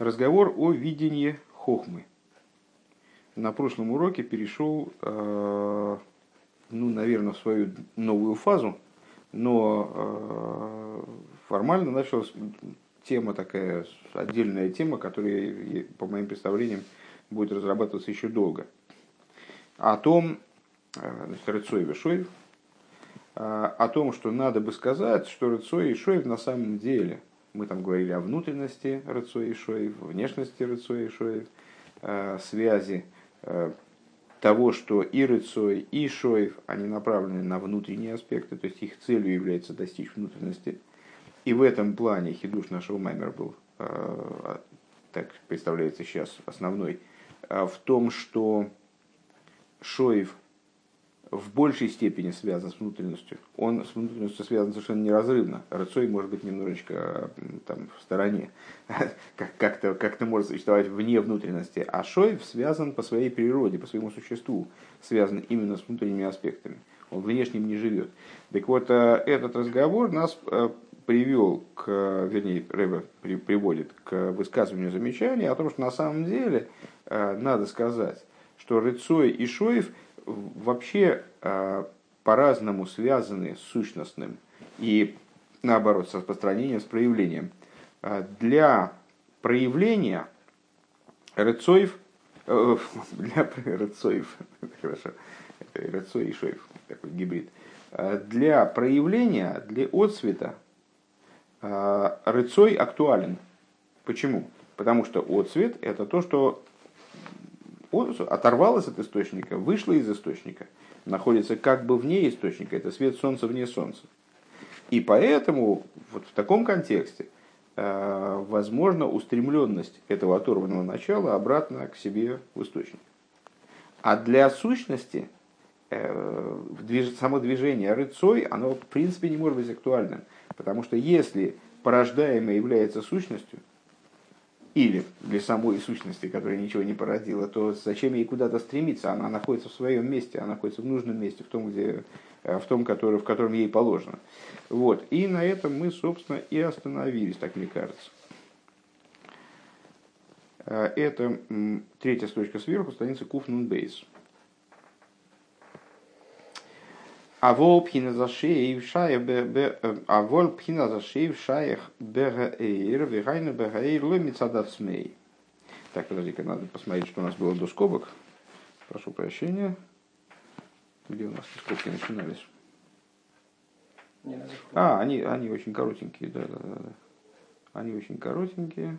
Разговор о видении хохмы. На прошлом уроке перешел, э, ну, наверное, в свою новую фазу, но э, формально началась тема такая, отдельная тема, которая, по моим представлениям, будет разрабатываться еще долго. О том, э, значит, Рыцой Вишоев, о том, что надо бы сказать, что Рыцой и Шоев на самом деле – мы там говорили о внутренности Рыцой и Шоев, внешности Рыцой и Шоев, э, связи э, того, что и Рыцой, и Шоев, они направлены на внутренние аспекты, то есть их целью является достичь внутренности. И в этом плане хидуш нашего Маймера был, э, так представляется сейчас, основной, в том, что Шоев в большей степени связан с внутренностью. Он с внутренностью связан совершенно неразрывно. Рыцой может быть немножечко там, в стороне, как-то как может существовать вне внутренности. А Шоев связан по своей природе, по своему существу, связан именно с внутренними аспектами. Он внешним не живет. Так вот, э, этот разговор нас э, привел к, вернее, Рэбе приводит к высказыванию замечания о том, что на самом деле э, надо сказать, что Рыцой и Шоев – вообще а, по-разному связаны с сущностным и наоборот с распространением, с проявлением. А, для проявления рыцоев, э, для рыцоев, хорошо, рыцой и шоев, такой гибрид, для проявления, для отцвета рыцой актуален. Почему? Потому что отцвет – это то, что оторвалась от источника, вышла из источника, находится как бы вне источника, это свет солнца вне солнца. И поэтому вот в таком контексте э, возможна устремленность этого оторванного начала обратно к себе в источник. А для сущности э, само движение рыцой, оно в принципе не может быть актуальным. Потому что если порождаемое является сущностью, или для самой сущности, которая ничего не породила, то зачем ей куда-то стремиться? Она находится в своем месте, она находится в нужном месте, в том, где, э, в том который, в котором ей положено. Вот. И на этом мы, собственно, и остановились, так мне кажется. Э, это третья строчка сверху, страница Куфнун А вол пхина за шеев шаях а вол пхина за шеев шаях бегаэйр вегайна бегаэйр ломицадав смей. Так, подожди-ка, надо посмотреть, что у нас было до скобок. Прошу прощения. Где у нас скобки начинались? А, они, они очень коротенькие, да, да, да, да. Они очень коротенькие.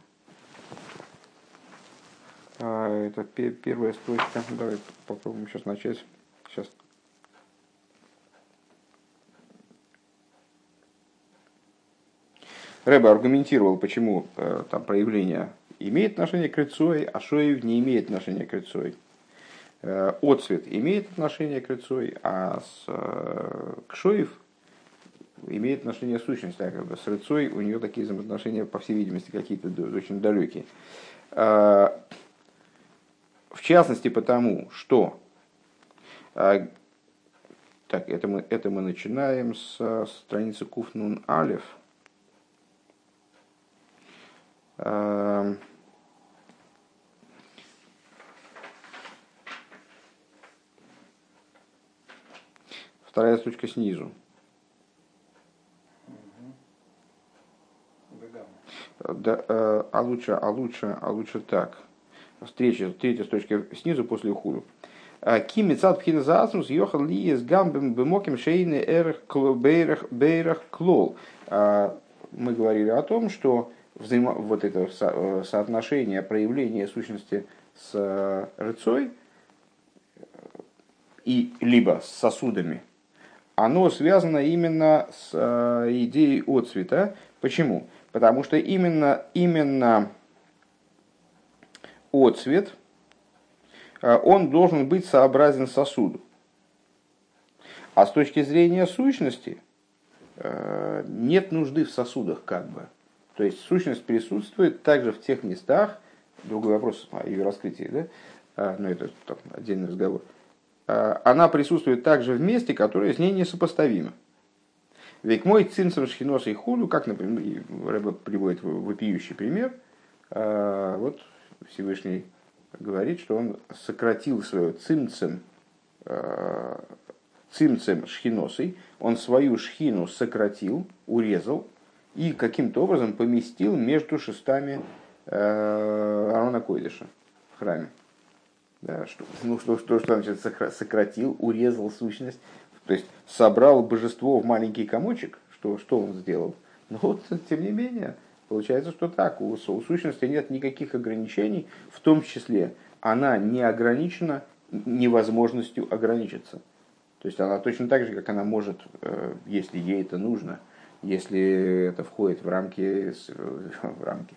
А, это первая строчка. Давай попробуем сейчас начать. Сейчас Рэба аргументировал, почему э, там проявление имеет отношение к Рыцой, а Шоев не имеет отношения к Рыцой. Э, отцвет имеет отношение к Рыцой, а с, э, к Шоев имеет отношение сущность. Так, как бы, с Рыцой у нее такие взаимоотношения, по всей видимости, какие-то очень далекие. В частности, потому что так, это мы, это мы начинаем с страницы Куфнун Алев – вторая строчка снизу. Да, э, а лучше, а лучше, а лучше так. Встреча, третья строчка снизу после ухуду. Э, Кими цад пхина заасмус йохал ли с гамбем бемоким шейны эрх бейрах бейрах клол. Э, мы говорили о том, что взаимо, вот это со, э, соотношение проявления сущности с э, рыцой и либо с сосудами, оно связано именно с э, идеей отцвета. Почему? Потому что именно, именно отцвет, он должен быть сообразен сосуду. А с точки зрения сущности нет нужды в сосудах как бы. То есть сущность присутствует также в тех местах, другой вопрос о ее раскрытии, да? А, но это там, отдельный разговор. А, она присутствует также в месте, которое с ней несопоставимо. Ведь мой цинцем шхинос и худу, как, например, Рэба приводит вопиющий пример, Вот Всевышний говорит, что он сократил свое цимцем, цимцем шхиносой, он свою шхину сократил, урезал и каким-то образом поместил между шестами Арона Койдыша в храме. Да, что, ну, что, что, что значит сократил, урезал сущность, то есть собрал божество в маленький комочек, что, что он сделал. Но вот, тем не менее, получается, что так, у, у сущности нет никаких ограничений, в том числе она не ограничена невозможностью ограничиться. То есть она точно так же, как она может, э, если ей это нужно, если это входит в рамки, в рамки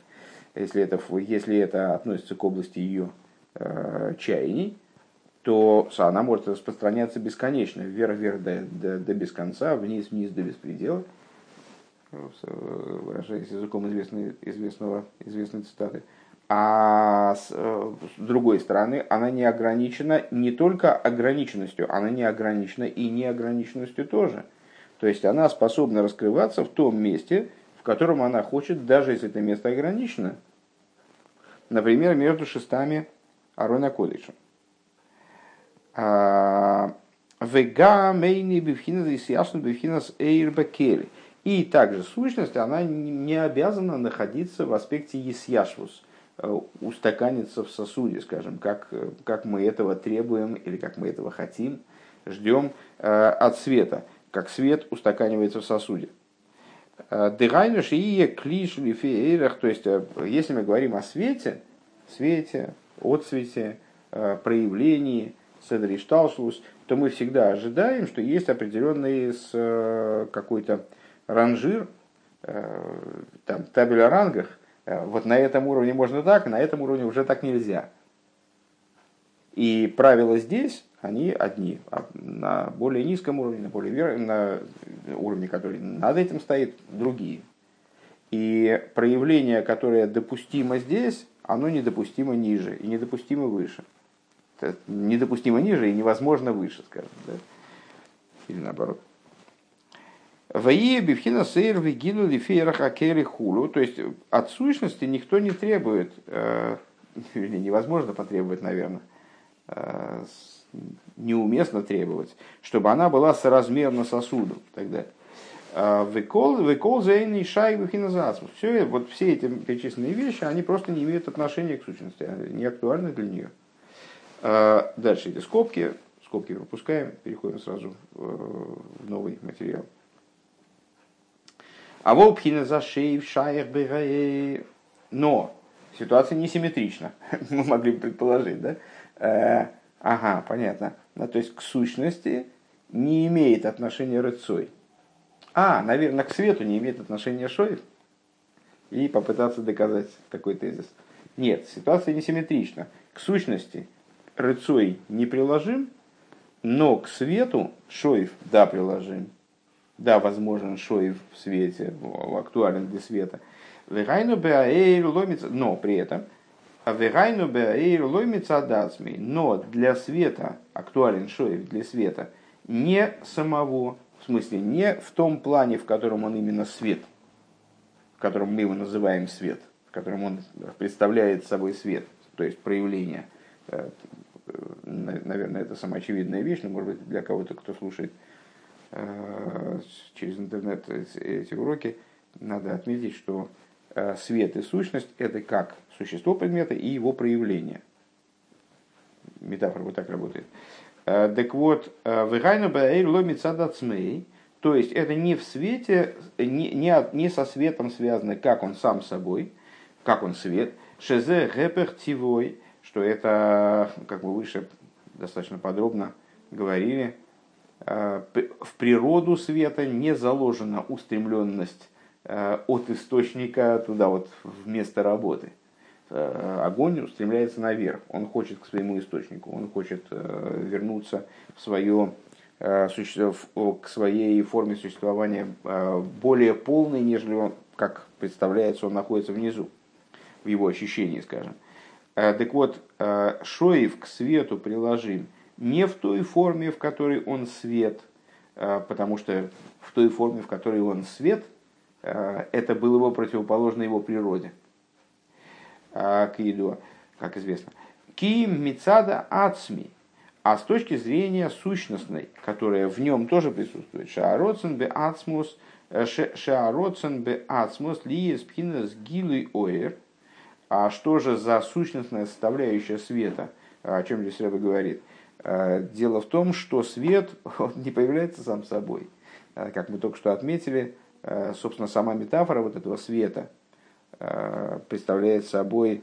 если это, если это относится к области ее э, чаяний, то она может распространяться бесконечно, вверх-вверх до, до, до без конца, вниз-вниз до беспредела, выражаясь языком известной, известного, известной цитаты. А с, с другой стороны, она не ограничена не только ограниченностью, она не ограничена и неограниченностью тоже. То есть она способна раскрываться в том месте, в котором она хочет, даже если это место ограничено, например, между шестами Арона Кодыша. А, Вега мейни бифхинас и ясно бифхинас эйрбекели. И также сущность, она не обязана находиться в аспекте есяшвус, э, устаканиться в сосуде, скажем, как, как мы этого требуем или как мы этого хотим, ждем э, от света, как свет устаканивается в сосуде. Э, Дегайнуш и клиш то есть, если мы говорим о свете, свете, отсвете, проявлении, седришталшлус, то мы всегда ожидаем, что есть определенный э, какой-то ранжир, э, там, табель о рангах, э, вот на этом уровне можно так, на этом уровне уже так нельзя. И правила здесь, они одни. А на более низком уровне, на, более вер... на уровне, который над этим стоит, другие. И проявление, которое допустимо здесь, оно недопустимо ниже и недопустимо выше недопустимо ниже и невозможно выше, скажем. Да? Или наоборот. Ваие бифхина сейр вегину лифейрах акели хулу. То есть от сущности никто не требует, э, невозможно потребовать, наверное, э, неуместно требовать, чтобы она была соразмерна сосуду тогда. Выкол, выкол зейный шай Все, вот все эти перечисленные вещи, они просто не имеют отношения к сущности, не актуальны для нее. А, дальше эти скобки, скобки пропускаем, переходим сразу в новый материал. А волпхина за шеев шаях Но ситуация несимметрична, мы могли бы предположить, да? Ага, понятно. Ну, то есть к сущности не имеет отношения рыцой. А, наверное, к свету не имеет отношения шоев. И попытаться доказать такой тезис. Нет, ситуация несимметрична. К сущности рыцой не приложим, но к свету шоев да приложим. Да, возможен шоев в свете, актуален для света. Но при этом Авегайну беаэйр ломится адацмей. Но для света, актуален шоев для света, не самого, в смысле, не в том плане, в котором он именно свет, в котором мы его называем свет, в котором он представляет собой свет, то есть проявление э, наверное, это самоочевидная вещь, но, может быть, для кого-то, кто слушает э, через интернет эти уроки, надо отметить, что э, свет и сущность – это как существо предмета и его проявление. Метафора вот так работает. Э, так вот, «Вегайну баэйр ломица дацмей», то есть это не в свете, не, не, не со светом связано, как он сам собой, как он свет, шезе гепер тивой, что это, как мы выше достаточно подробно говорили, э, в природу света не заложена устремленность э, от источника туда вот в место работы. Э, огонь устремляется наверх, он хочет к своему источнику, он хочет вернуться в свое, к своей форме существования более полной, нежели он, как представляется, он находится внизу, в его ощущении, скажем. Э, так вот, э, шоев к свету приложим не в той форме, в которой он свет, э, потому что в той форме, в которой он свет, это было его противоположно его природе. Киидуа, как известно. Ки мицада ацми. А с точки зрения сущностной, которая в нем тоже присутствует, шаароцен бе ацмус, шаароцен бе ацмус лиес пхинес гилы оэр. А что же за сущностная составляющая света, о чем здесь Рэба говорит? Дело в том, что свет не появляется сам собой. Как мы только что отметили, собственно, сама метафора вот этого света представляет собой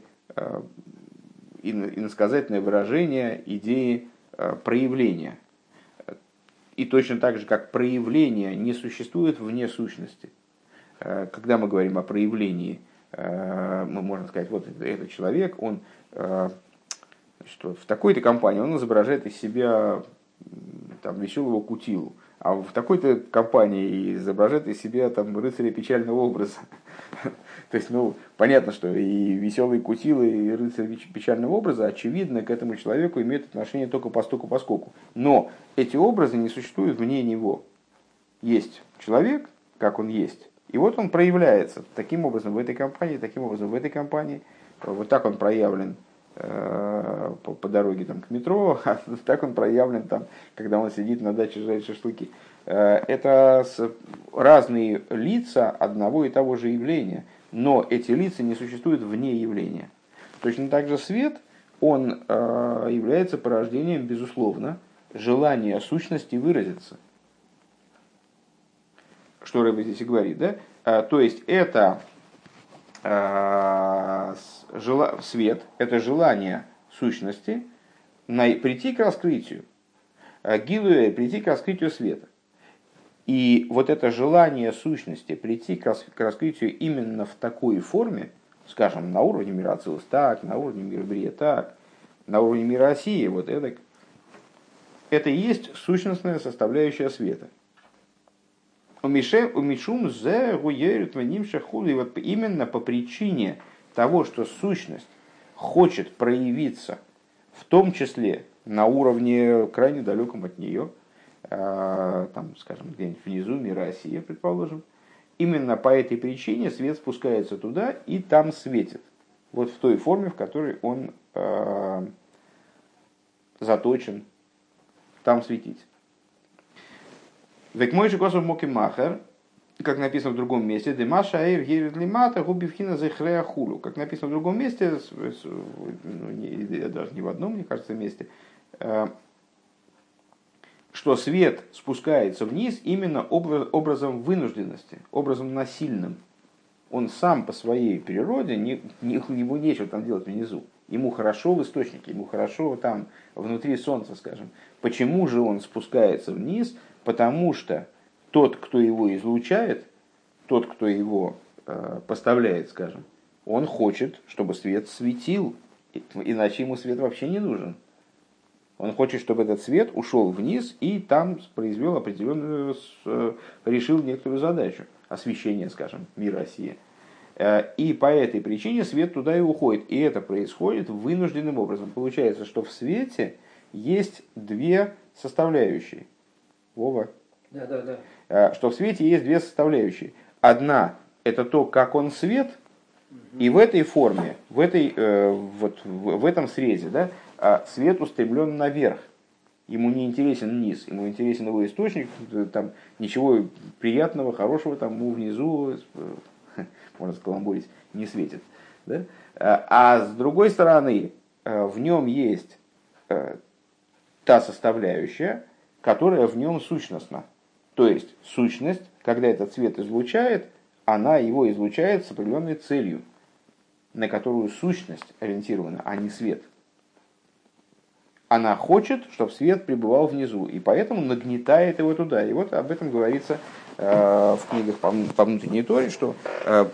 иносказательное выражение идеи Э, проявления. И точно так же, как проявление не существует вне сущности. Э, когда мы говорим о проявлении, э, мы можем сказать, вот этот человек, он что в такой-то компании он изображает из себя там, веселого кутилу, а в такой-то компании изображает из себя там, рыцаря печального образа. То есть, ну, понятно, что и веселые кутилы, и рыцарь печального образа, очевидно, к этому человеку имеют отношение только постоку поскольку. Но эти образы не существуют вне него. Есть человек, как он есть, и вот он проявляется таким образом в этой компании, таким образом в этой компании. Вот так он проявлен по, по дороге там, к метро, а так он проявлен, там, когда он сидит на даче жарит шашлыки. Э, это разные лица одного и того же явления, но эти лица не существуют вне явления. Точно так же свет, он э, является порождением, безусловно, желания сущности выразиться. Что Рэбби здесь и говорит, да? Э, то есть это свет, это желание сущности прийти к раскрытию, гилуя прийти к раскрытию света. И вот это желание сущности прийти к раскрытию именно в такой форме, скажем, на уровне мира Ацилус так, на уровне мира Брия так, на уровне мира России, вот это, это и есть сущностная составляющая света. У Мишум зе гуерит ваним шахули. Вот именно по причине того, что сущность хочет проявиться, в том числе на уровне крайне далеком от нее – Э, там, скажем, где-нибудь внизу мира Россия, предположим, именно по этой причине свет спускается туда и там светит. Вот в той форме, в которой он э, заточен там светить. Век мой же косов моки махер, как написано в другом месте, Демаша Эйр Герит Лимата Губивхина Зехрея Хулу. Как написано в другом месте, ну, не, даже не в одном, мне кажется, месте, э, что свет спускается вниз именно образом вынужденности, образом насильным. Он сам по своей природе, не, не, ему нечего там делать внизу. Ему хорошо в источнике, ему хорошо там внутри солнца, скажем. Почему же он спускается вниз? Потому что тот, кто его излучает, тот, кто его э, поставляет, скажем, он хочет, чтобы свет светил, иначе ему свет вообще не нужен. Он хочет, чтобы этот свет ушел вниз и там произвел определенную, э, решил некоторую задачу, освещение, скажем, мира России. Э, и по этой причине свет туда и уходит. И это происходит вынужденным образом. Получается, что в свете есть две составляющие. Вова? Да, да, да. Э, что в свете есть две составляющие. Одна – это то, как он свет, и в этой форме, в, этой, вот, в этом срезе, да, а свет устремлен наверх. Ему не интересен низ, ему интересен его источник, там ничего приятного, хорошего там ему внизу, э, можно скаламбурить, не светит. Да? А, с другой стороны, э, в нем есть э, та составляющая, которая в нем сущностна. То есть сущность, когда этот свет излучает, она его излучает с определенной целью, на которую сущность ориентирована, а не свет она хочет, чтобы свет пребывал внизу, и поэтому нагнетает его туда. И вот об этом говорится э, в книгах по, внутренней торе, что э,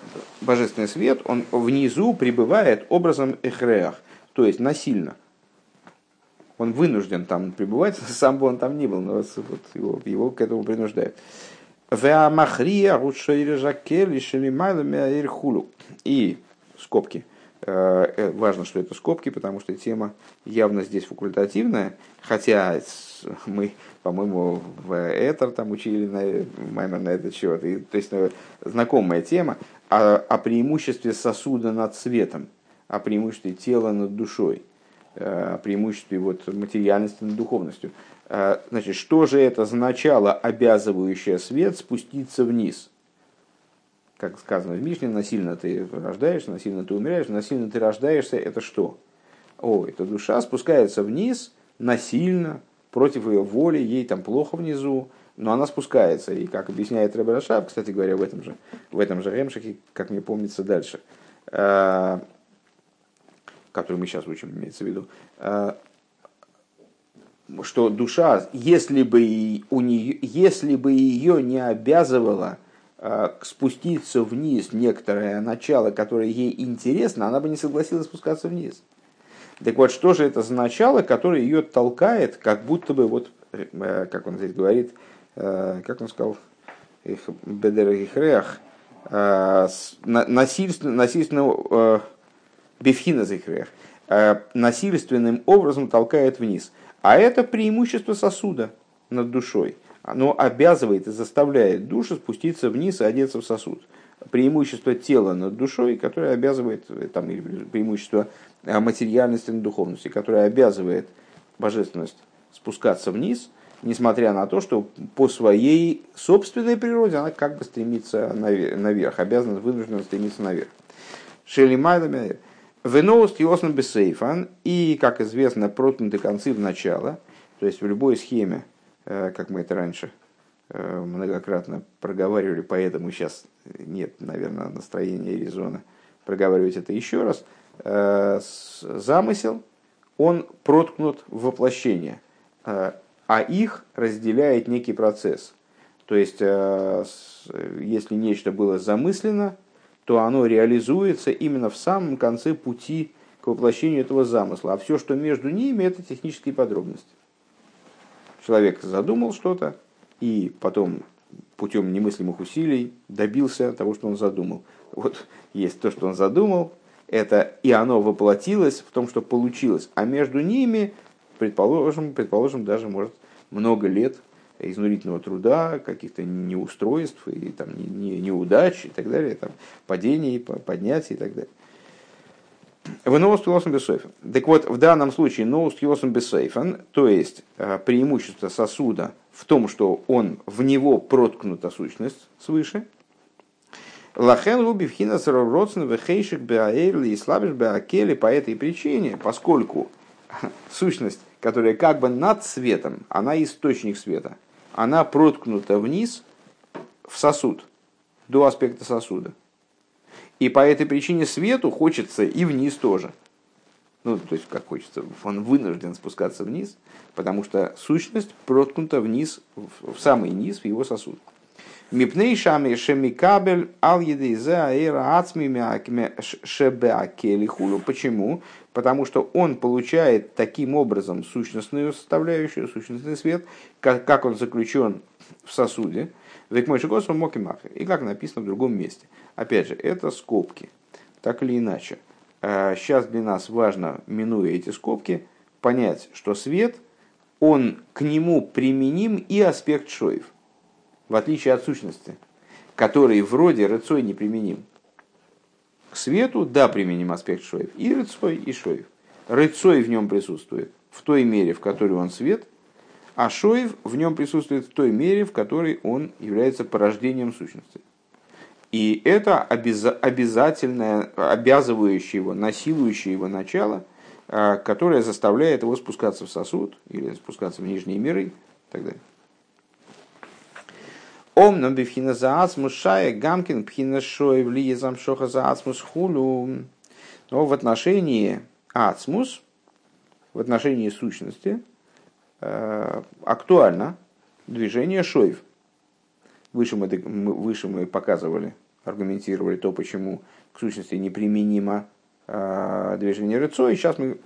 божественный свет, он внизу пребывает образом эхреах, то есть насильно. Он вынужден там пребывать, сам бы он там не был, но вот его, его к этому принуждают. И скобки – Э, э, важно, что это скобки, потому что тема явно здесь факультативная, хотя мы, по-моему, в Этер там учили на, Маймер на этот счет, и, то есть э, знакомая тема о, о преимуществе сосуда над цветом. о преимуществе тела над душой, преимуществе вот, материальности над духовностью. Значит, что же это означало, обязывающее свет спуститься вниз? Как сказано в Мишне, насильно ты рождаешься, насильно ты умираешь, насильно ты рождаешься, это что? О, эта душа спускается вниз насильно, против ее воли, ей там плохо внизу, но она спускается. И как объясняет Рабарашаб, кстати говоря, в этом же, в этом же Ремшахе, как мне помнится дальше, э, который мы сейчас учим, имеется в виду, э, что душа, если бы, у нее, если бы ее не обязывала э, спуститься вниз некоторое начало, которое ей интересно, она бы не согласилась спускаться вниз. Так вот, что же это за начало, которое ее толкает, как будто бы, вот, э, как он здесь говорит, как он сказал, бедер ихрех, э, насильственно, насильственно бифхина зихрех, насильственным образом толкает вниз. А это преимущество сосуда над душой. Оно обязывает и заставляет душу спуститься вниз и одеться в сосуд. Преимущество тела над душой, которое обязывает, там, преимущество материальности над духовностью, которая обязывает божественность спускаться вниз, несмотря на то, что по своей собственной природе она как бы стремится наверх, обязана, вынуждена стремиться наверх. Шелимайдами Веноуст Йоснам Бесейфан и, как известно, проткнуты концы в начало, то есть в любой схеме, э, как мы это раньше э, многократно проговаривали, поэтому сейчас нет, наверное, настроения и резона проговаривать это еще раз – Э, замысел, он проткнут в воплощение, а их разделяет некий процесс. То есть, если нечто было замыслено, то оно реализуется именно в самом конце пути к воплощению этого замысла. А все, что между ними, это технические подробности. Человек задумал что-то, и потом путем немыслимых усилий добился того, что он задумал. Вот есть то, что он задумал, это и оно воплотилось в том, что получилось. А между ними, предположим, предположим даже может много лет изнурительного труда, каких-то неустройств, и, там, не, не, неудач и так далее, там, падений, поднятий и так далее. В ноуст йосом бесойфен. Так вот, в данном случае ноуст йосом бесойфен, то есть э, преимущество сосуда в том, что он в него проткнута сущность свыше – Лахен луби вхина родсен вехейшик беаэрли и слабиш беакели по этой причине, поскольку сущность, которая как бы над светом, она источник света, она проткнута вниз в сосуд, до аспекта сосуда. И по этой причине свету хочется и вниз тоже. Ну, то есть, как хочется, он вынужден спускаться вниз, потому что сущность проткнута вниз, в самый низ, в его сосуд. Мипней шами шемикабель ал едейзе аэра ацми шебеакелихулю. Почему? Потому что он получает таким образом сущностную составляющую, сущностный свет, как, как он заключен в сосуде. Век мой шигосу моки И как написано в другом месте. Опять же, это скобки. Так или иначе. Сейчас для нас важно, минуя эти скобки, понять, что свет, он к нему применим и аспект шоев – в отличие от сущности, который вроде рыцой неприменим. К свету, да, применим аспект шоев. И рыцой, и шоев. Рыцой в нем присутствует в той мере, в которой он свет, а шоев в нем присутствует в той мере, в которой он является порождением сущности. И это обязательное, обязывающее его, насилующее его начало, а, которое заставляет его спускаться в сосуд или спускаться в нижние миры и так далее. Омном бифхина за ацмус шая гамкин пхина шой влие замшоха за ацмус хулю. Но в отношении ацмус, в отношении сущности, актуально движение шоев. Выше мы, выше мы показывали, аргументировали то, почему к сущности неприменимо э, движение рыцо. И сейчас мы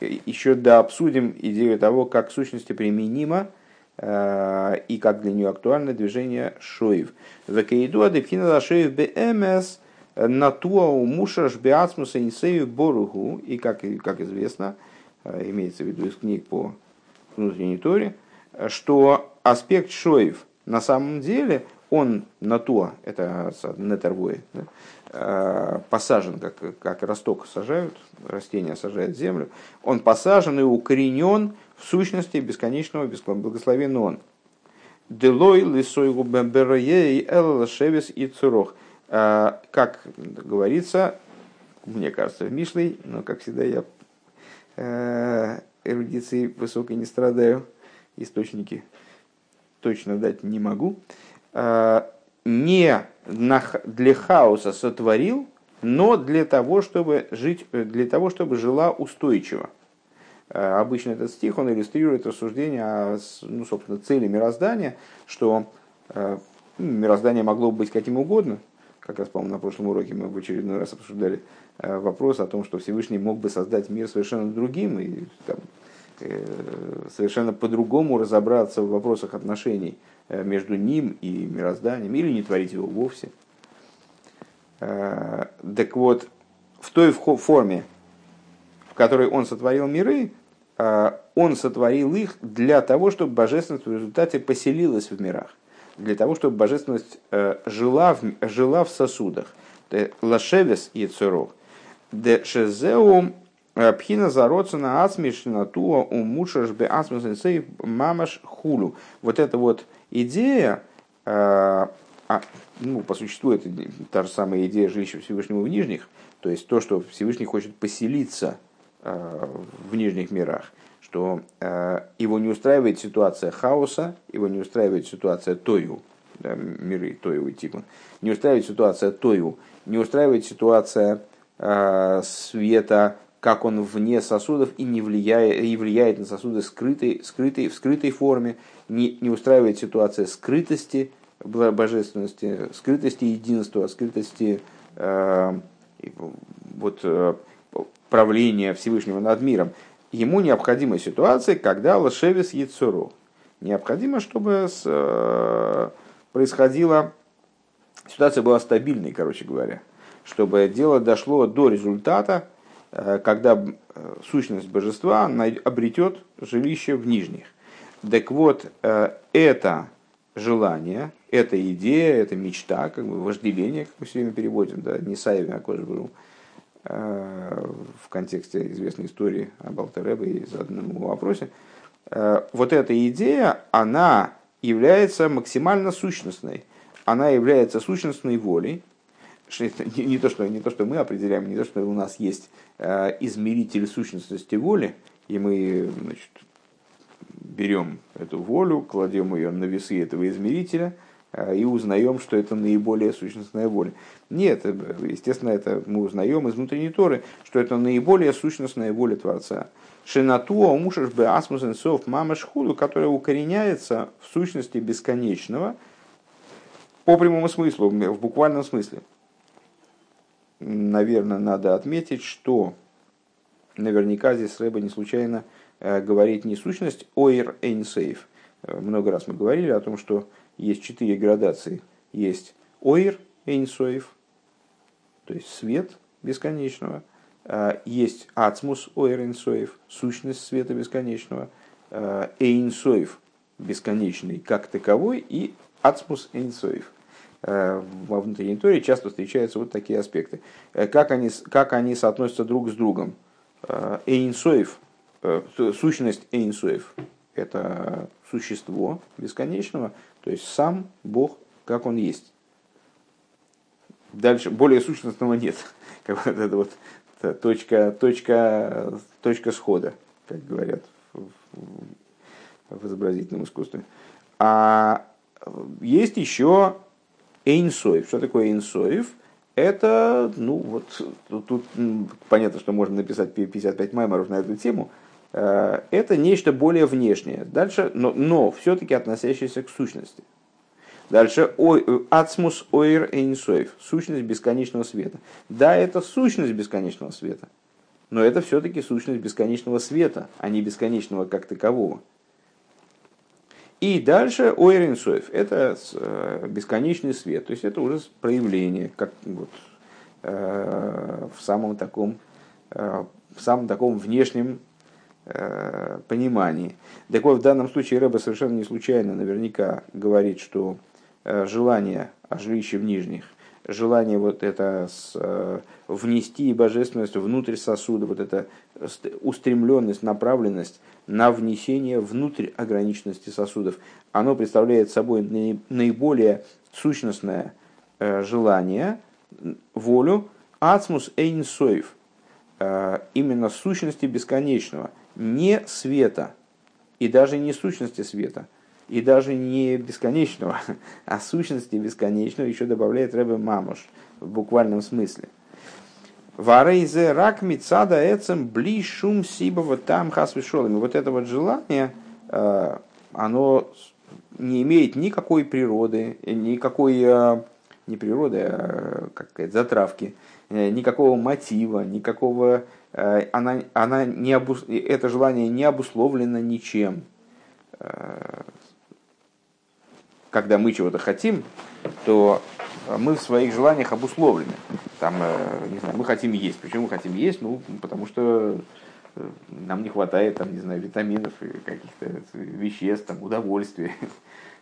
э, еще дообсудим идею того, как к сущности применимо и как для нее актуально движение шоев. Векаиду адепхина шоев бмс натуа у муша жбиацмуса инсею боругу. И как, как известно, э, имеется в виду из книг по внутренней торе, что аспект шоев на самом деле он натуа, это нетервой, да, посажен, как, как росток сажают, растение сажает в землю, он посажен и укоренен в сущности бесконечного благословен он. Делой лисойгу бембероей эл шевес и цурох. Как говорится, мне кажется, в Мишлей, но, как всегда, я эрудиции высокой не страдаю, источники точно дать не могу не для хаоса сотворил, но для того, чтобы жить, для того, чтобы жила устойчиво. Э, обычно этот стих он иллюстрирует рассуждение о ну, собственно, цели мироздания, что э, мироздание могло быть каким угодно. Как раз, по-моему, на прошлом уроке мы в очередной раз обсуждали э, вопрос о том, что Всевышний мог бы создать мир совершенно другим и там, совершенно по-другому разобраться в вопросах отношений Э, между ним и мирозданием, или не творить его вовсе. Э, так вот, в той форме, в которой он сотворил миры, э, он сотворил их для того, чтобы божественность в результате поселилась в мирах, для того, чтобы божественность жила в, жила в сосудах. Лашевес и цурох. Де шезеум Пхина зароца на ацмиш на туа умушаш бе мамаш хулу. Вот это вот идея, а, а, ну, по существу это та же самая идея жилища Всевышнего в нижних, то есть то, что Всевышний хочет поселиться а, в нижних мирах, что а, его не устраивает ситуация хаоса, его не устраивает ситуация тою, да, миры тою и тикун, не устраивает ситуация тою, не устраивает ситуация света, как он вне сосудов и не влияет, и влияет на сосуды скрытой, скрытой, в скрытой форме, не, не устраивает ситуация скрытости божественности, скрытости единства, скрытости э, вот, э, правления Всевышнего над миром. Ему необходима ситуация, когда лошевис яцуру. Необходимо, чтобы с, э, происходила, ситуация была стабильной, короче говоря, чтобы дело дошло до результата, когда э, сущность божества обретет жилище в нижних. Так вот, э, это желание, эта идея, эта мечта, как бы вожделение, как мы все время переводим, да, не Саеве, а Кожбру, э, в контексте известной истории об Алтеребе и заданном вопросе, э, вот эта идея, она является максимально сущностной. Она является сущностной волей, не, не, то, что, не то, что мы определяем, не то, что у нас есть измеритель сущностности воли, и мы значит, берем эту волю, кладем ее на весы этого измерителя а, и узнаем, что это наиболее сущностная воля. Нет, э, естественно, это мы узнаем из внутренней Торы, что это наиболее сущностная воля Творца. Шинатуа умушаш бы асмусенсов мамаш худу, которая укореняется в сущности бесконечного по прямому смыслу, в буквальном смысле. Наверное, надо отметить, что наверняка здесь Рэба не случайно Э, говорить не сущность ойр эйнсейф. Э, много раз мы говорили о том, что есть четыре градации. Есть ойр эйнсейф, то есть свет бесконечного. Э, есть ацмус ойр эйнсейф, сущность света бесконечного. Эйнсейф, бесконечный как таковой, и ацмус эйнсейф. Во внутренней торе часто встречаются вот такие аспекты. Как они, как они соотносятся друг с другом. Эйнсоев Э, сущность Эйнсуев – это существо бесконечного, то есть сам Бог, как он есть. Дальше более сущностного нет. Как вот это вот точка, точка, точка схода, как говорят в изобразительном искусстве. А есть еще Эйнсоев. Что такое Эйнсоев? Это, ну вот, тут, понятно, что можно написать 55 майморов на эту тему – Э, это нечто более внешнее. Дальше, но, но все-таки относящееся к сущности. Дальше ацмус ойр эйнсоев, сущность бесконечного света. Да, это сущность бесконечного света, но это все-таки сущность бесконечного света, а не бесконечного как такового. И дальше ойр эйнсоев, это э, бесконечный свет, то есть это уже проявление, как вот, в самом таком в самом таком внешнем Э, понимании. Так вот, в данном случае Рэба совершенно не случайно наверняка говорит, что э, желание о жилище в нижних желание вот это с, э, внести божественность внутрь сосуда, вот эта устремленность, направленность на внесение внутрь ограниченности сосудов, оно представляет собой наиболее сущностное э, желание, волю, ацмус эйн соев, э, именно сущности бесконечного, не света и даже не сущности света – и даже не бесконечного, а сущности бесконечного еще добавляет Рэбе Мамуш в буквальном смысле. Варейзе рак мицада эцем бли шум сибова там хасвишолами. Вот это вот желание, э, оно не имеет никакой природы, никакой, э, не природы, а как сказать, затравки, э, никакого мотива, никакого, она, она не обус... это желание не обусловлено ничем когда мы чего-то хотим, то мы в своих желаниях обусловлены. Там, э, не знаю, мы хотим есть. Почему мы хотим есть? Ну, потому что э, нам не хватает, там, не знаю, витаминов, каких-то веществ, там, удовольствия.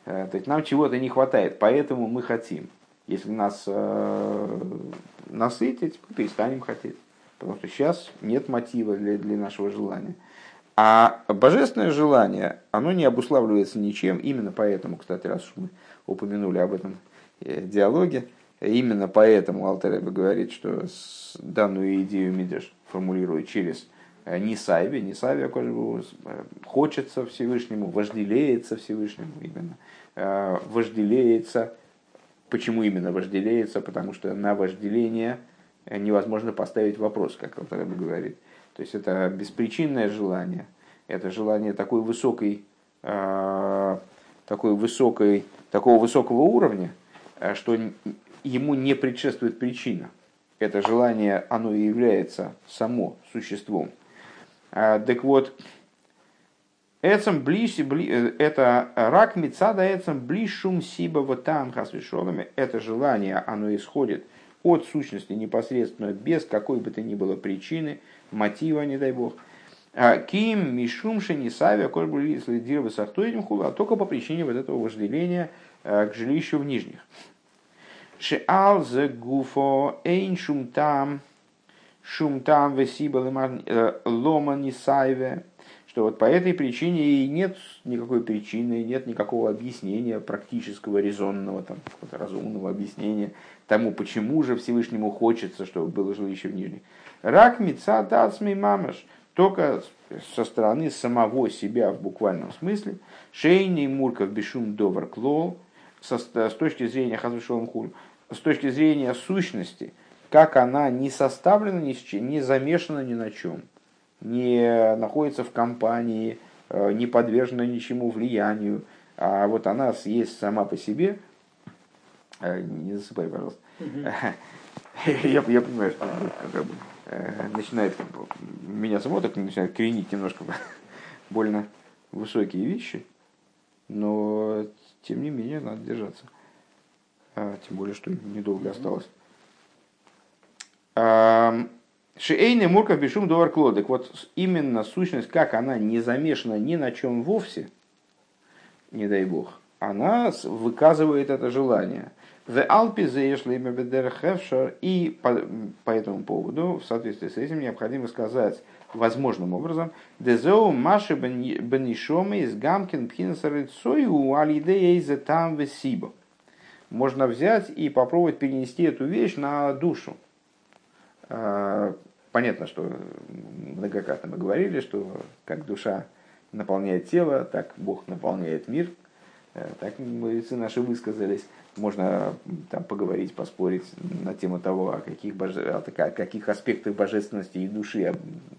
Э, то есть нам чего-то не хватает, поэтому мы хотим. Если нас э, насытить, мы перестанем хотеть. Потому что сейчас нет мотива для, для нашего желания. А божественное желание, оно не обуславливается ничем, именно поэтому, кстати, раз уж мы упомянули об этом диалоге, именно поэтому Алтареба говорит, что данную идею Мидеш формулирует через э, Нисайве, Нисайве э, хочется Всевышнему, вожделеется Всевышнему именно, вожделеется, почему именно вожделеется, потому что на вожделение невозможно поставить вопрос, как Алтареба говорит. То есть это беспричинное желание, это желание такой высокой, а, такой высокой, такого высокого уровня, а, что ему не предшествует причина. Это желание, оно и является само существом. А, так вот, Эцем ближ, э, это рак мецада эцем ближ шум сиба вот там Это желание, оно исходит от сущности непосредственно, без какой бы то ни было причины, мотива, не дай бог. А, Ким, Мишум, Шенисавия, Кольбули, Следировы, Сахтуидим, Хула, только по причине вот этого вожделения к жилищу в нижних. Шеал зе гуфо, эйн шум там, шум там, весиба э, лома нисайве, что вот по этой причине и нет никакой причины, нет никакого объяснения практического, резонного, там, разумного объяснения тому, почему же Всевышнему хочется, чтобы было жилище в Нижних. Рак мица дацми мамаш, только со стороны самого себя в буквальном смысле, шейный мурков бешум довар клол, с точки зрения хазвишолом хуль, с точки зрения сущности, как она не составлена ни с чем, не замешана ни на чем, не находится в компании, э, не подвержена ничему влиянию, а вот она есть сама по себе, э, не засыпай, пожалуйста, я, я понимаю, что как бы, э, начинает меня самого так начинает кренить немножко больно высокие вещи, но тем не менее надо держаться. А, тем более, что недолго осталось. Шиэйный Мурков Бешум Довар Клодек. Вот именно сущность, как она не замешана ни на чем вовсе, не дай бог, она выказывает это желание. В Алпе и по, по этому поводу, в соответствии с этим, необходимо сказать возможным образом, Дезоу Маши Бенишоми из Гамкин Пхинсарицою Алидея там Весибо. Можно взять и попробовать перенести эту вещь на душу. А, понятно, что многократно мы говорили, что как душа наполняет тело, так Бог наполняет мир. Э, так мудрецы наши высказались можно там поговорить, поспорить на тему того, о каких, боже... о каких аспектах божественности и души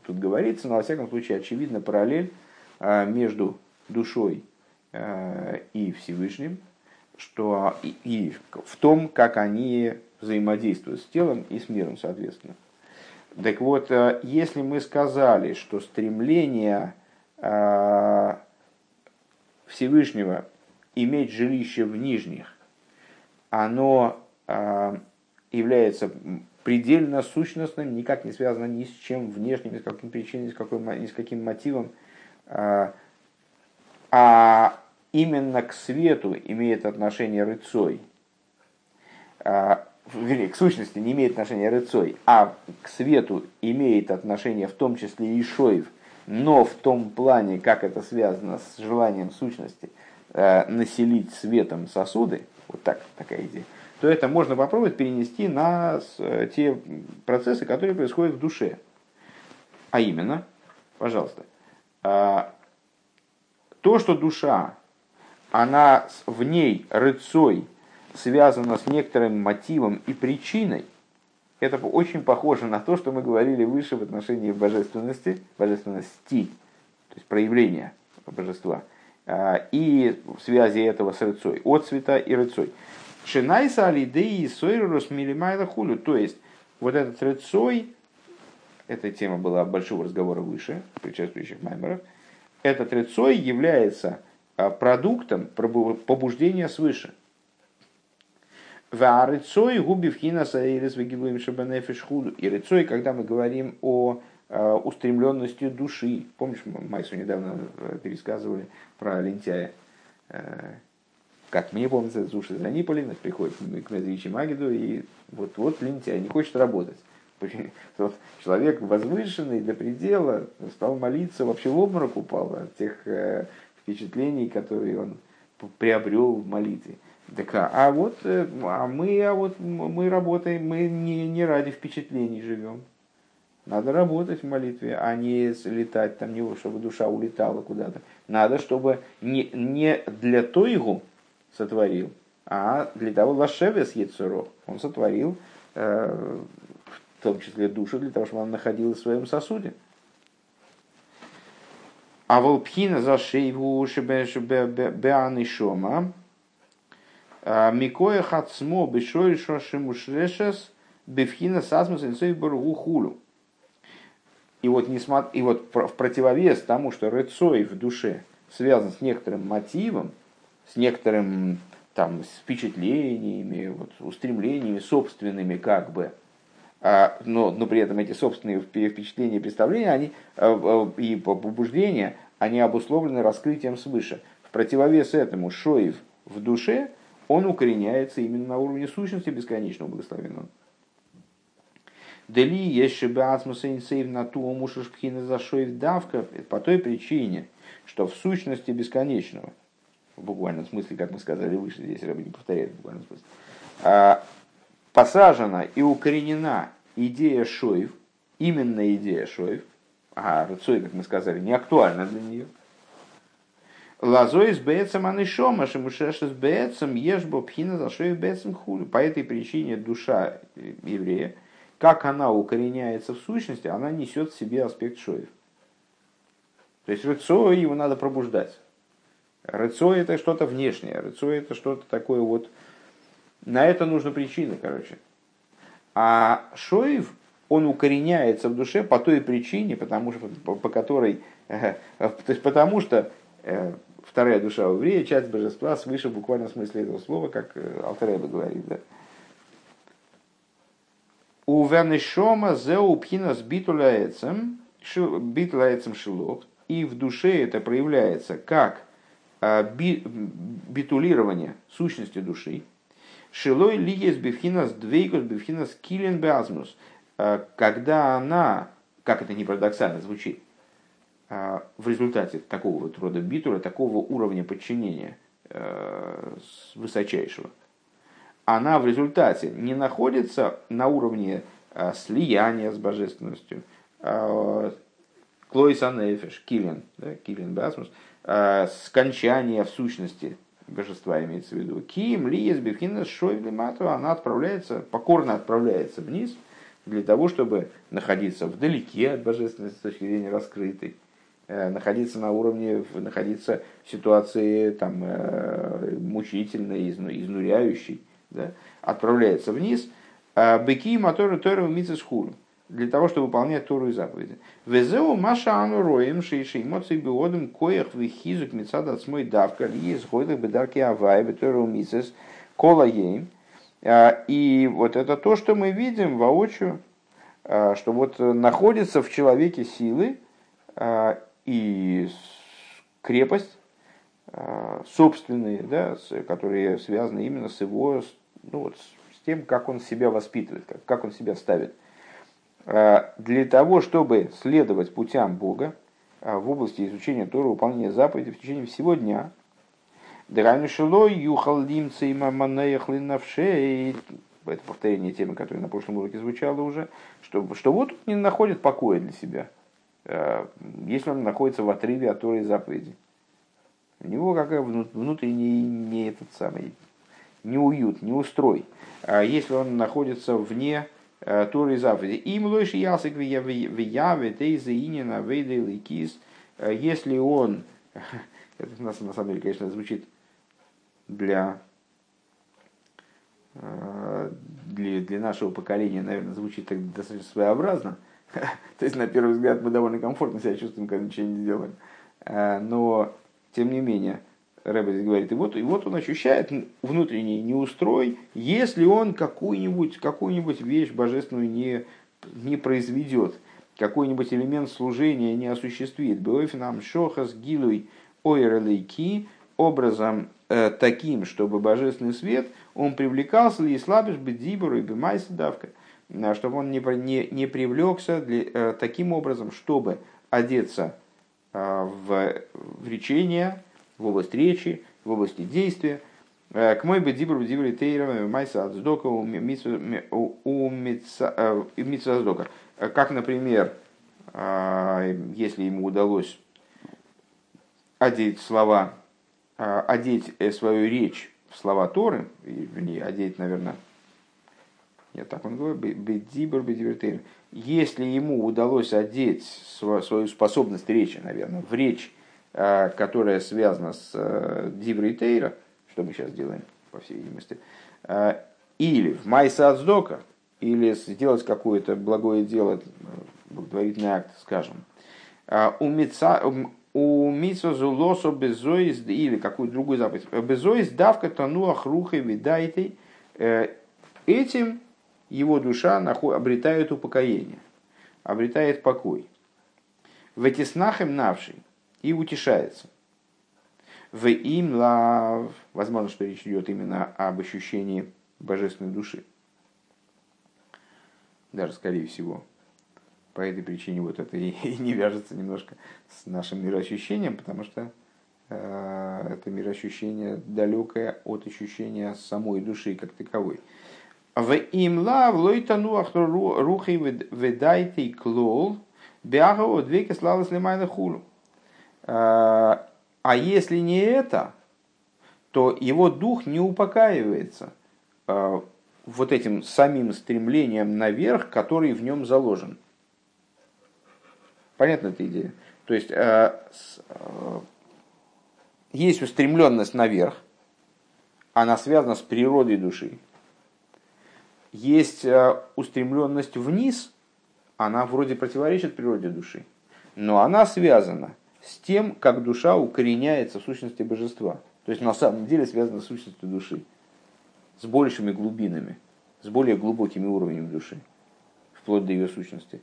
тут говорится, но во всяком случае очевидно параллель а, между душой а, и Всевышним, что и, и в том, как они взаимодействуют с телом и с миром, соответственно. Так вот, а, если мы сказали, что стремление Всевышнего иметь жилище в нижних оно а, является предельно сущностным, никак не связано ни с чем внешним, ни с каким причиной, ни с, каким мотивом, а, а именно к свету имеет отношение рыцой. А, вернее, к сущности не имеет отношения рыцой, а к свету имеет отношение в том числе и шоев, но в том плане, как это связано с желанием сущности э, населить светом сосуды, вот так, такая идея, то это можно попробовать перенести на э, те процессы, которые происходят в душе. А именно, пожалуйста, э, то, что душа, она в ней рыцой связана с некоторым мотивом и причиной, это очень похоже на то, что мы говорили выше в отношении божественности, божественности, то есть проявления божества, а, и в связи этого с рыцой, от цвета и рыцой. Шинайса алидеи сойрус милимайла хулю, то есть вот этот рыцой, эта тема была большого разговора выше, предшествующих маймерах, этот рыцой является продуктом побуждения свыше – Варыцой губи вхина саирис вегилуем шабанефиш худу. И рыцой, когда мы говорим о э, устремленности души. Помнишь, мы Майсу недавно э, пересказывали про лентяя. Э, как мне помнится, Зуши Заниполин приходит к Медвичи Магиду, и вот, вот лентяй, не хочет работать. Человек возвышенный до предела, стал молиться, вообще в обморок упал от тех впечатлений, которые он приобрел в молитве. Так, а, а вот э, а мы, а вот мы работаем, мы не, не ради впечатлений живем. Надо работать в молитве, а не летать там, не, чтобы душа улетала куда-то. Надо, чтобы не, не для Тойгу сотворил, а для того Лашевес Ецуро. Он сотворил э, в том числе душу для того, чтобы она находилась в своем сосуде. А волпхина за шейву беаны шома, а, Микоя хацмо бешой шошимушрешес бифхина сасмус инцой баргу хулю. И вот, не смо... и вот в противовес тому, что рыцой в душе связан с некоторым мотивом, с некоторым там, с впечатлениями, вот, устремлениями собственными как бы, но, но при этом эти собственные впечатления и представления они, а, и побуждения, они обусловлены раскрытием свыше. В противовес этому шоев в душе он укореняется именно на уровне сущности бесконечного благословенного. Дели есть шибаасмусейнсейв на ту мушашпхина зашоев давка по той причине, что в сущности бесконечного, в буквальном смысле, как мы сказали выше, здесь я не повторяю в буквальном смысле, а, посажена и укоренена идея шоев, именно идея шоев, а рыцой, как мы сказали, не актуальна для нее – Лазой с бецем анишома, шимушеш с бецем, ешбо пхина зашой бецем хули. По этой причине душа еврея, как она укореняется в сущности, она несет в себе аспект шоев. То есть рыцо его надо пробуждать. Рыцо это что-то внешнее, рыцо это что-то такое вот... На это нужна причина, короче. А шоев, он укореняется в душе по той причине, потому что, по, по которой, то есть потому что э, вторая душа еврея, часть божества свыше в буквальном смысле этого слова, как э, Алтареба говорит. Да? У Венешома зеу пхинас битуляецем, битуляецем шилох, и в душе это проявляется как битулирование сущности души. Шилой ли есть бифхинас двейкус бифхинас килен беазмус, а, когда она, как это не парадоксально звучит, а, в результате такого вот рода битура, такого уровня подчинения э, высочайшего, она в результате не находится на уровне э, слияния с божественностью, э, Клойса Нефеш, Килин, да, Килин Басмус, скончание в сущности божества имеется в виду. Ким ли из Бифхина Шойвли Мату, она отправляется, покорно отправляется вниз для того, чтобы находиться вдалеке от божественности с точки зрения раскрытой Э, находиться на уровне, находиться в ситуации там, э, мучительной, изнуряющей, да, отправляется вниз, а быки моторы Торы в хуру для того, чтобы выполнять Тору и заповеди. Везеу маша ану роем шейши эмоции биодом коях вихизук мецад от смой давка ли из гойлых бедарки авай бетору мицес кола ейм. А, и вот это то, что мы видим воочию, а, что вот находится в человеке силы, и крепость а, собственные, да, которые связаны именно с его, ну вот, с тем, как он себя воспитывает, как, как он себя ставит. А, для того, чтобы следовать путям Бога а, в области изучения Тора, выполнения заповедей в течение всего дня, Дранишелой юхал лимцей маманеяхлинавшей это повторение темы, которая на прошлом уроке звучала уже, что, что вот он не находит покоя для себя, если он находится в отрыве от Торы и заповеди. У него какая внутренний не этот самый не уют, не устрой. А если он находится вне э, Торы и заповеди. Им лойши ясик в яве тейза инина вейдей кис. Э, если он, это на самом деле, конечно, звучит для, э, для, для нашего поколения, наверное, звучит так достаточно своеобразно. То есть, на первый взгляд, мы довольно комфортно себя чувствуем, когда ничего не делаем. Но, тем не менее, Рэбе говорит, и вот, и вот он ощущает внутренний неустрой, если он какую-нибудь какую вещь божественную не, не произведет, какой-нибудь элемент служения не осуществит. Беофинам шохас гилуй ойрелейки образом э, таким, чтобы божественный свет, он привлекался и слабишь бы дибору и бимайса давка, э, чтобы он не, не, не привлекся для, э, таким образом, чтобы одеться э, в, в речение, в область речи, в области действия. Э, к мой бедибру дибри тейра майса ацдока у митсаздока. Э, как, например, э, если ему удалось одеть слова, одеть свою речь в слова Торы, вернее, одеть, наверное, нет, так он говорит, бедибр, бедибр Если ему удалось одеть свою способность речи, наверное, в речь Э, которая связана с э, Диврей Тейра, что мы сейчас делаем, по всей видимости, э, или в Майса Ацдока, или сделать какое-то благое дело, благотворительный акт, скажем, у Митсо Зулосо Безоис, или какую-то другую заповедь, Безоис давка тану ахрухой видайтей, этим его душа обретает упокоение, обретает покой. В эти снахем навший, и утешается. В им лав, возможно, что речь идет именно об ощущении божественной души. Даже, скорее всего, по этой причине вот это и, не вяжется немножко с нашим мироощущением, потому что э, это мироощущение далекое от ощущения самой души как таковой. В им лав лойтану рухи ведайте клол бягао две кислалас лимайна хулу. А, а если не это, то его дух не упокаивается а, вот этим самим стремлением наверх, который в нем заложен. Понятна эта идея? То есть а, есть устремленность наверх, она связана с природой души. Есть устремленность вниз, она вроде противоречит природе души, но она связана с тем, как душа укореняется в сущности божества. То есть на самом деле связано с сущностью души, с большими глубинами, с более глубокими уровнями души, вплоть до ее сущности.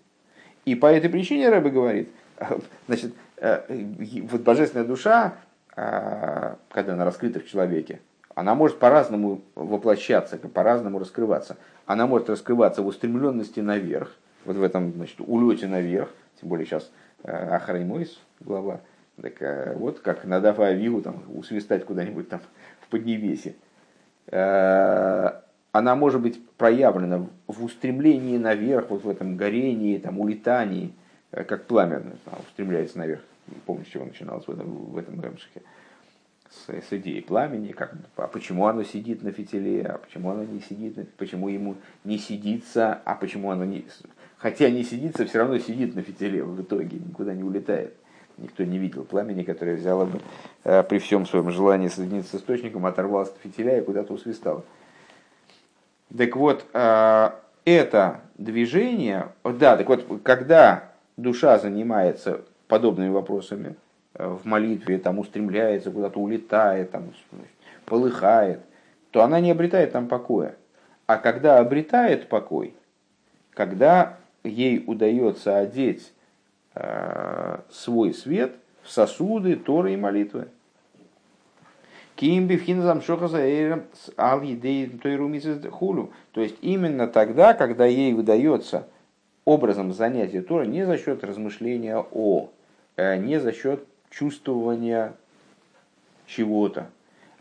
И по этой причине Рэбе говорит, значит, э, вот божественная душа, а, когда она раскрыта в человеке, она может по-разному воплощаться, по-разному раскрываться. Она может раскрываться в устремленности наверх, вот в этом значит, улете наверх, тем более сейчас Ахраймойс, глава, так э, вот как надав Авигу там, усвистать куда-нибудь там в Поднебесье. Э, она может быть проявлена в устремлении наверх, вот в этом горении, там, улетании, как пламя там, устремляется наверх. Помню, с чего начиналось в этом, в этом ремшихе. С, с идеей пламени, как, а почему оно сидит на фитиле, а почему оно не сидит, почему ему не сидится, а почему оно не хотя не сидится, все равно сидит на фитиле в итоге, никуда не улетает. Никто не видел пламени, которое взяло бы э, при всем своем желании соединиться с источником, оторвалось от фитиля и куда-то усвистало. Так вот, э, это движение, да, так вот, когда душа занимается подобными вопросами э, в молитве, там устремляется, куда-то улетает, там, полыхает, то она не обретает там покоя. А когда обретает покой, когда ей удается одеть э, свой свет в сосуды Торы и молитвы. То есть именно тогда, когда ей выдается образом занятия Тора не за счет размышления о, э, не за счет чувствования чего-то,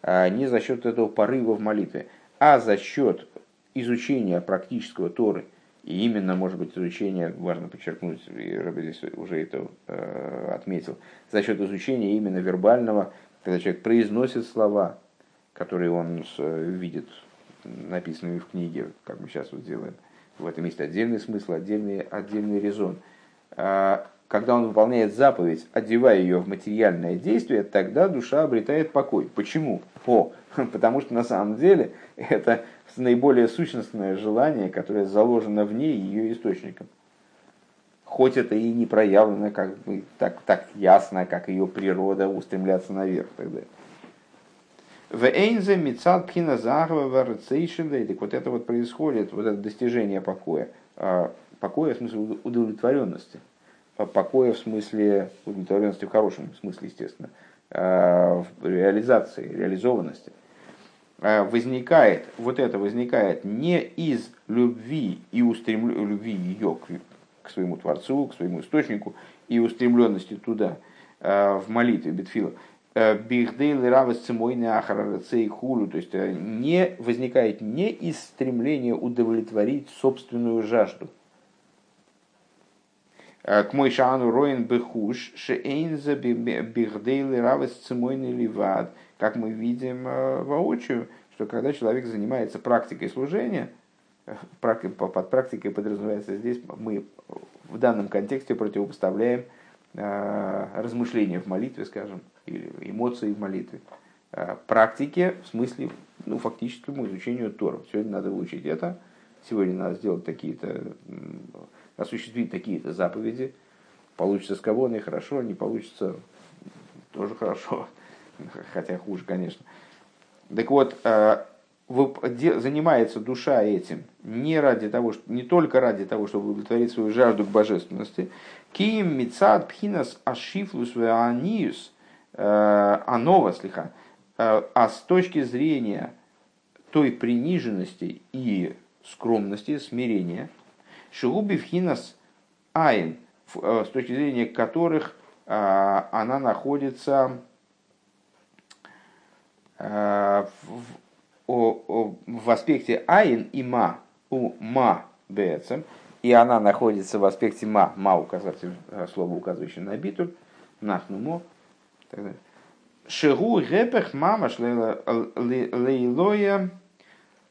э, не за счет этого порыва в молитве, а за счет изучения практического Торы, и именно, может быть, изучение, важно подчеркнуть, и Рэбби здесь уже это э, отметил, за счет изучения именно вербального, когда человек произносит слова, которые он видит написанными в книге, как мы сейчас вот делаем, в этом есть отдельный смысл, отдельный, отдельный резон. А, когда он выполняет заповедь, одевая ее в материальное действие, тогда душа обретает покой. Почему? О, потому что на самом деле это наиболее сущностное желание, которое заложено в ней ее источником. Хоть это и не проявлено как бы так, так ясно, как ее природа устремляться наверх далее. В Эйнзе Мицат Пхина Захва Так вот это вот происходит, вот это достижение покоя. А, покоя в смысле удовлетворенности. Покоя в смысле удовлетворенности в хорошем смысле, естественно. А, в реализации, реализованности. Возникает, вот это возникает не из любви и устремления, любви ее к, к своему Творцу, к своему источнику и устремленности туда, в молитве Бетфила, Э, Бихдейл равес цимойны ахарацей хулю, то есть э, не возникает не из стремления удовлетворить собственную жажду. Э, к мой шану роин бехуш шеэйнза бихдейл равес цимойны ливад, как мы видим воочию, что когда человек занимается практикой служения, под практикой подразумевается здесь, мы в данном контексте противопоставляем размышления в молитве, скажем, или эмоции в молитве. Практике, в смысле, ну, фактическому изучению Тора. Сегодня надо выучить это, сегодня надо сделать такие-то, осуществить такие-то заповеди. Получится с кого хорошо, не получится тоже хорошо, хотя хуже, конечно. Так вот, а, занимается душа этим не ради того, что, не только ради того, чтобы удовлетворить свою жажду к божественности. Киим мицад пхинас ашифлус веаниус Э, анова слиха, э, а с точки зрения той приниженности и скромности, смирения, шигуби вхинас айн, э, с точки зрения которых она находится в, в аспекте айн и ма, у ма бецем, и она находится в аспекте ма, ма указатель, слово указывающее на битуль, нахнумо, Шигу гепех мамаш лейлоя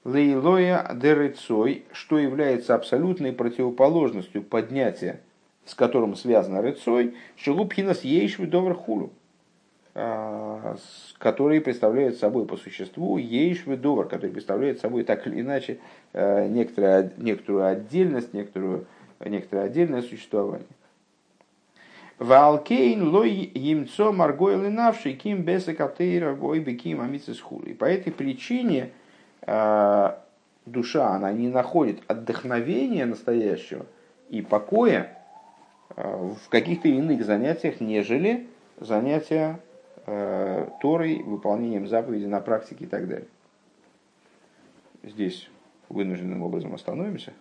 лейлоя дерецой, что является абсолютной противоположностью поднятия, с которым связано рецой, шигу пхинас ейшвы довер хулу, а, который представляет собой по существу ейшвы довер, который представляет собой так или иначе э, некоторую, некоторую отдельность, некоторую, некоторое отдельное существование. Валкейн лой емцо маргойл навший ким беса катейра гой беким амицис хули. По этой причине э, душа, она не находит отдохновения настоящего и покоя в каких-то иных занятиях, нежели занятия Торой, выполнением заповеди на практике и так далее. Здесь вынужденным образом остановимся.